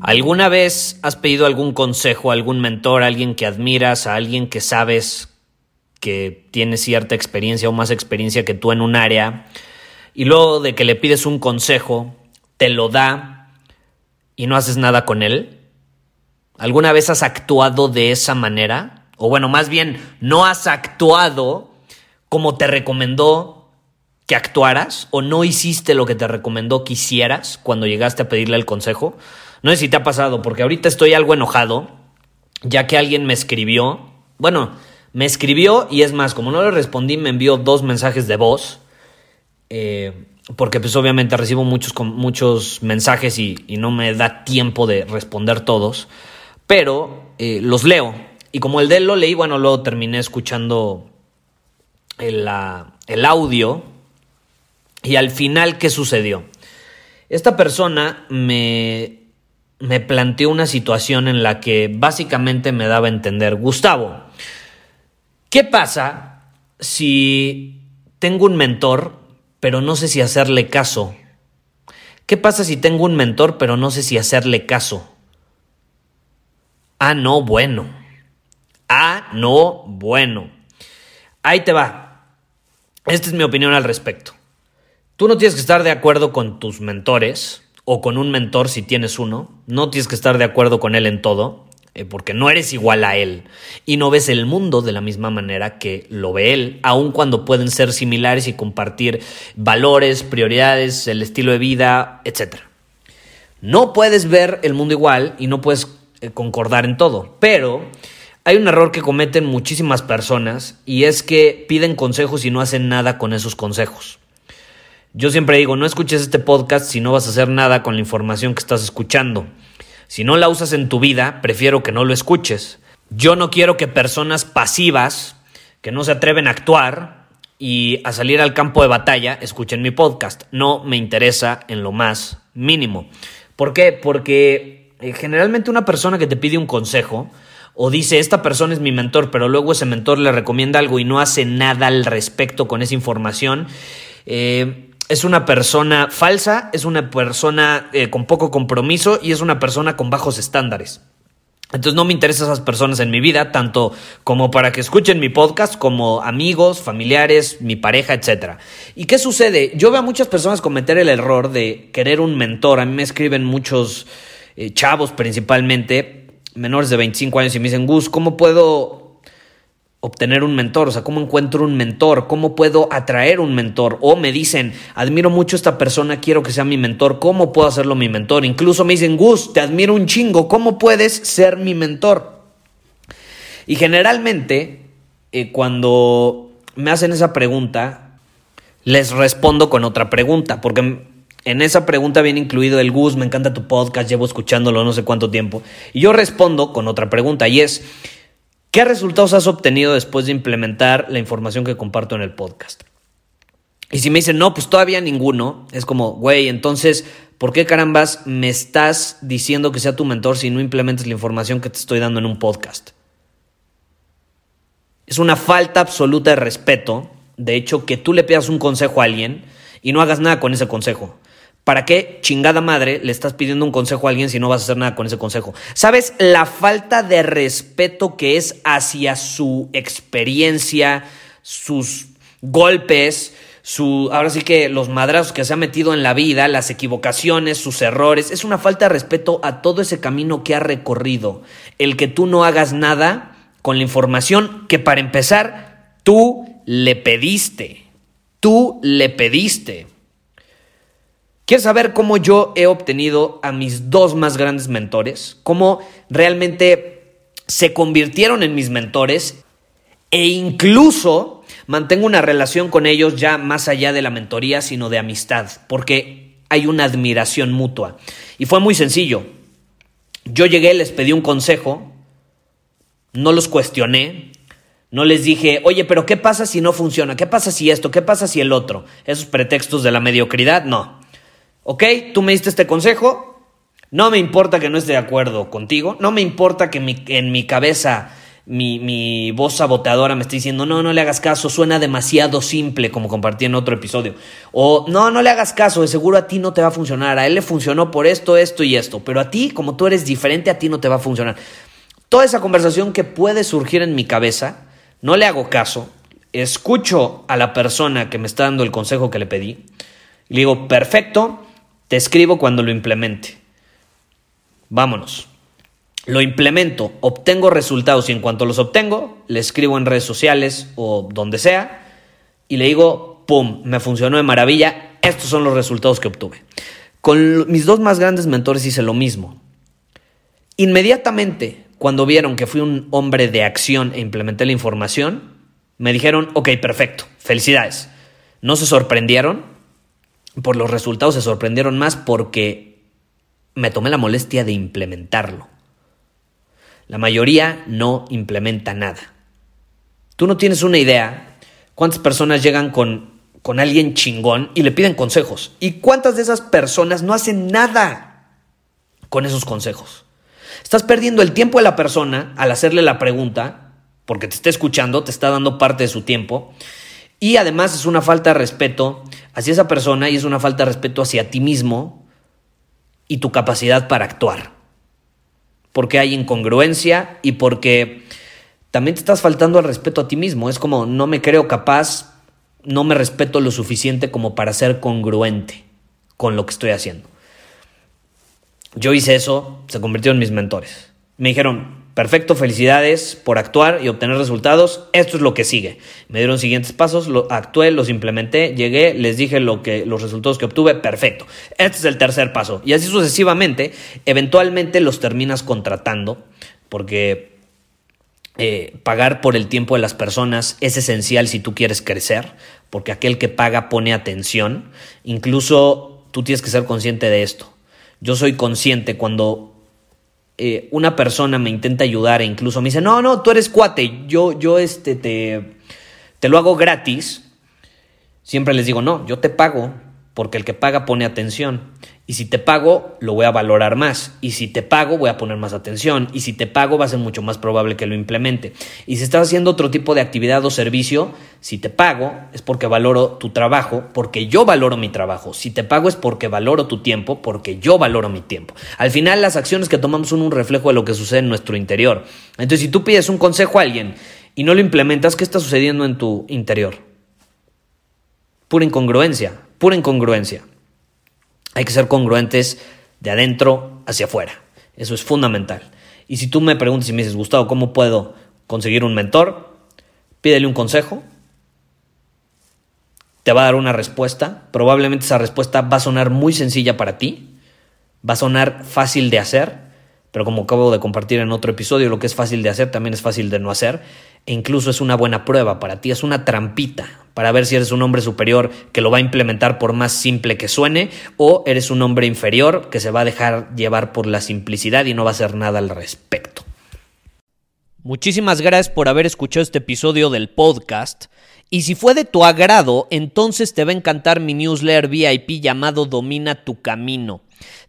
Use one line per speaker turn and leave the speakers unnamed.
¿Alguna vez has pedido algún consejo a algún mentor, a alguien que admiras, a alguien que sabes que tiene cierta experiencia o más experiencia que tú en un área, y luego de que le pides un consejo, te lo da y no haces nada con él? ¿Alguna vez has actuado de esa manera? O bueno, más bien, no has actuado como te recomendó que actuaras o no hiciste lo que te recomendó que hicieras cuando llegaste a pedirle el consejo. No sé si te ha pasado, porque ahorita estoy algo enojado, ya que alguien me escribió, bueno, me escribió y es más, como no le respondí, me envió dos mensajes de voz, eh, porque pues obviamente recibo muchos, muchos mensajes y, no me da tiempo de responder todos, pero eh, los leo. Y como el de él lo leí, bueno, luego terminé escuchando el, el audio y al final, ¿qué sucedió? Esta persona me me planteó una situación en la que básicamente me daba a entender, Gustavo, ¿qué pasa si tengo un mentor, pero no sé si hacerle caso? ¿Qué pasa si tengo un mentor, pero no sé si hacerle caso? Ah, no, bueno. Ah, no, bueno. Ahí te va. Esta es mi opinión al respecto. Tú no tienes que estar de acuerdo con tus mentores, o con un mentor si tienes uno. No tienes que estar de acuerdo con él en todo, eh, porque no eres igual a él y no ves el mundo de la misma manera que lo ve él, aun cuando pueden ser similares y compartir valores, prioridades, el estilo de vida, etc. No puedes ver el mundo igual y no puedes eh, concordar en todo, pero hay un error que cometen muchísimas personas y es que piden consejos y no hacen nada con esos consejos. Yo siempre digo, no escuches este podcast si no vas a hacer nada con la información que estás escuchando. Si no la usas en tu vida, prefiero que no lo escuches. Yo no quiero que personas pasivas, que no se atreven a actuar y a salir al campo de batalla, escuchen mi podcast. No me interesa en lo más mínimo. ¿Por qué? Porque eh, generalmente una persona que te pide un consejo, o dice, esta persona es mi mentor, pero luego ese mentor le recomienda algo y no hace nada al respecto con esa información, eh, es una persona falsa, es una persona eh, con poco compromiso y es una persona con bajos estándares. Entonces no me interesan esas personas en mi vida, tanto como para que escuchen mi podcast, como amigos, familiares, mi pareja, etc. ¿Y qué sucede? Yo veo a muchas personas cometer el error de querer un mentor. A mí me escriben muchos eh, chavos principalmente, menores de 25 años, y me dicen, Gus, ¿cómo puedo obtener un mentor, o sea, cómo encuentro un mentor, cómo puedo atraer un mentor, o me dicen, admiro mucho a esta persona, quiero que sea mi mentor, ¿cómo puedo hacerlo mi mentor? Incluso me dicen, Gus, te admiro un chingo, ¿cómo puedes ser mi mentor? Y generalmente, eh, cuando me hacen esa pregunta, les respondo con otra pregunta, porque en esa pregunta viene incluido el Gus, me encanta tu podcast, llevo escuchándolo no sé cuánto tiempo, y yo respondo con otra pregunta, y es, ¿Qué resultados has obtenido después de implementar la información que comparto en el podcast? Y si me dicen, no, pues todavía ninguno, es como, güey, entonces, ¿por qué carambas me estás diciendo que sea tu mentor si no implementas la información que te estoy dando en un podcast? Es una falta absoluta de respeto, de hecho, que tú le pidas un consejo a alguien y no hagas nada con ese consejo. ¿Para qué chingada madre le estás pidiendo un consejo a alguien si no vas a hacer nada con ese consejo? ¿Sabes la falta de respeto que es hacia su experiencia, sus golpes, su, ahora sí que los madrazos que se ha metido en la vida, las equivocaciones, sus errores, es una falta de respeto a todo ese camino que ha recorrido. El que tú no hagas nada con la información que para empezar tú le pediste. Tú le pediste. ¿Quieres saber cómo yo he obtenido a mis dos más grandes mentores? ¿Cómo realmente se convirtieron en mis mentores? E incluso Mantengo una relación con ellos ya más allá de la mentoría, sino de amistad, porque hay una admiración mutua. Y fue muy sencillo. Yo llegué, les pedí un consejo, no los cuestioné, no les dije, oye, pero ¿qué pasa si no funciona? ¿Qué pasa si esto? ¿Qué pasa si el otro? Esos pretextos de la mediocridad, no. Ok, tú me diste este consejo, no me importa que no esté de acuerdo contigo, no me importa que en mi cabeza mi, voz saboteadora me está diciendo, no, no le hagas caso, suena demasiado simple, como compartí en otro episodio. O no, no le hagas caso, de seguro a ti no te va a funcionar, a él le funcionó por esto, esto y esto, pero a ti, como tú eres diferente, a ti no te va a funcionar. Toda esa conversación que puede surgir en mi cabeza, no le hago caso, escucho a la persona que me está dando el consejo que le pedí, y le digo, perfecto, te escribo cuando lo implemente. Vámonos lo implemento, obtengo resultados y en cuanto los obtengo, le escribo en redes sociales o donde sea y le digo, ¡pum!, me funcionó de maravilla, estos son los resultados que obtuve. Con mis dos más grandes mentores hice lo mismo. Inmediatamente, cuando vieron que fui un hombre de acción e implementé la información, me dijeron, ok, perfecto, felicidades. No se sorprendieron por los resultados, se sorprendieron más porque me tomé la molestia de implementarlo. La mayoría no implementa nada. Tú no tienes una idea cuántas personas llegan con, con alguien chingón y le piden consejos. ¿Y cuántas de esas personas no hacen nada con esos consejos? Estás perdiendo el tiempo de la persona al hacerle la pregunta, porque te está escuchando, te está dando parte de su tiempo. Y además es una falta de respeto hacia esa persona y es una falta de respeto hacia ti mismo y tu capacidad para actuar porque hay incongruencia y porque también te estás faltando al respeto a ti mismo. Es como no me creo capaz, no me respeto lo suficiente como para ser congruente con lo que estoy haciendo. Yo hice eso, se convirtió en mis mentores. Me dijeron, Perfecto, felicidades por actuar y obtener resultados. Esto es lo que sigue. Me dieron siguientes pasos, lo, actué, los implementé, llegué, les dije lo que, los resultados que obtuve. Perfecto. Este es el tercer paso. Y así sucesivamente, eventualmente los terminas contratando porque eh, pagar por el tiempo de las personas es esencial si tú quieres crecer, porque aquel que paga pone atención. Incluso tú tienes que ser consciente de esto. Yo soy consciente cuando eh, una persona me intenta ayudar e incluso me dice, no, no, tú eres cuate, yo, yo este, te, te lo hago gratis, siempre les digo, no, yo te pago porque el que paga pone atención. Y si te pago, lo voy a valorar más. Y si te pago, voy a poner más atención. Y si te pago, va a ser mucho más probable que lo implemente. Y si estás haciendo otro tipo de actividad o servicio, si te pago, es porque valoro tu trabajo, porque yo valoro mi trabajo. Si te pago es porque valoro tu tiempo, porque yo valoro mi tiempo. Al final, las acciones que tomamos son un reflejo de lo que sucede en nuestro interior. Entonces, si tú pides un consejo a alguien y no lo implementas, ¿qué está sucediendo en tu interior? Pura incongruencia, pura incongruencia. Hay que ser congruentes de adentro hacia afuera. Eso es fundamental. Y si tú me preguntas y me dices, Gustavo, ¿cómo puedo conseguir un mentor? Pídele un consejo. Te va a dar una respuesta. Probablemente esa respuesta va a sonar muy sencilla para ti. Va a sonar fácil de hacer. Pero como acabo de compartir en otro episodio, lo que es fácil de hacer también es fácil de no hacer. E incluso es una buena prueba para ti, es una trampita para ver si eres un hombre superior que lo va a implementar por más simple que suene o eres un hombre inferior que se va a dejar llevar por la simplicidad y no va a hacer nada al respecto. Muchísimas gracias por haber escuchado este episodio del podcast. Y si fue de tu agrado, entonces te va a encantar mi newsletter VIP llamado Domina tu Camino.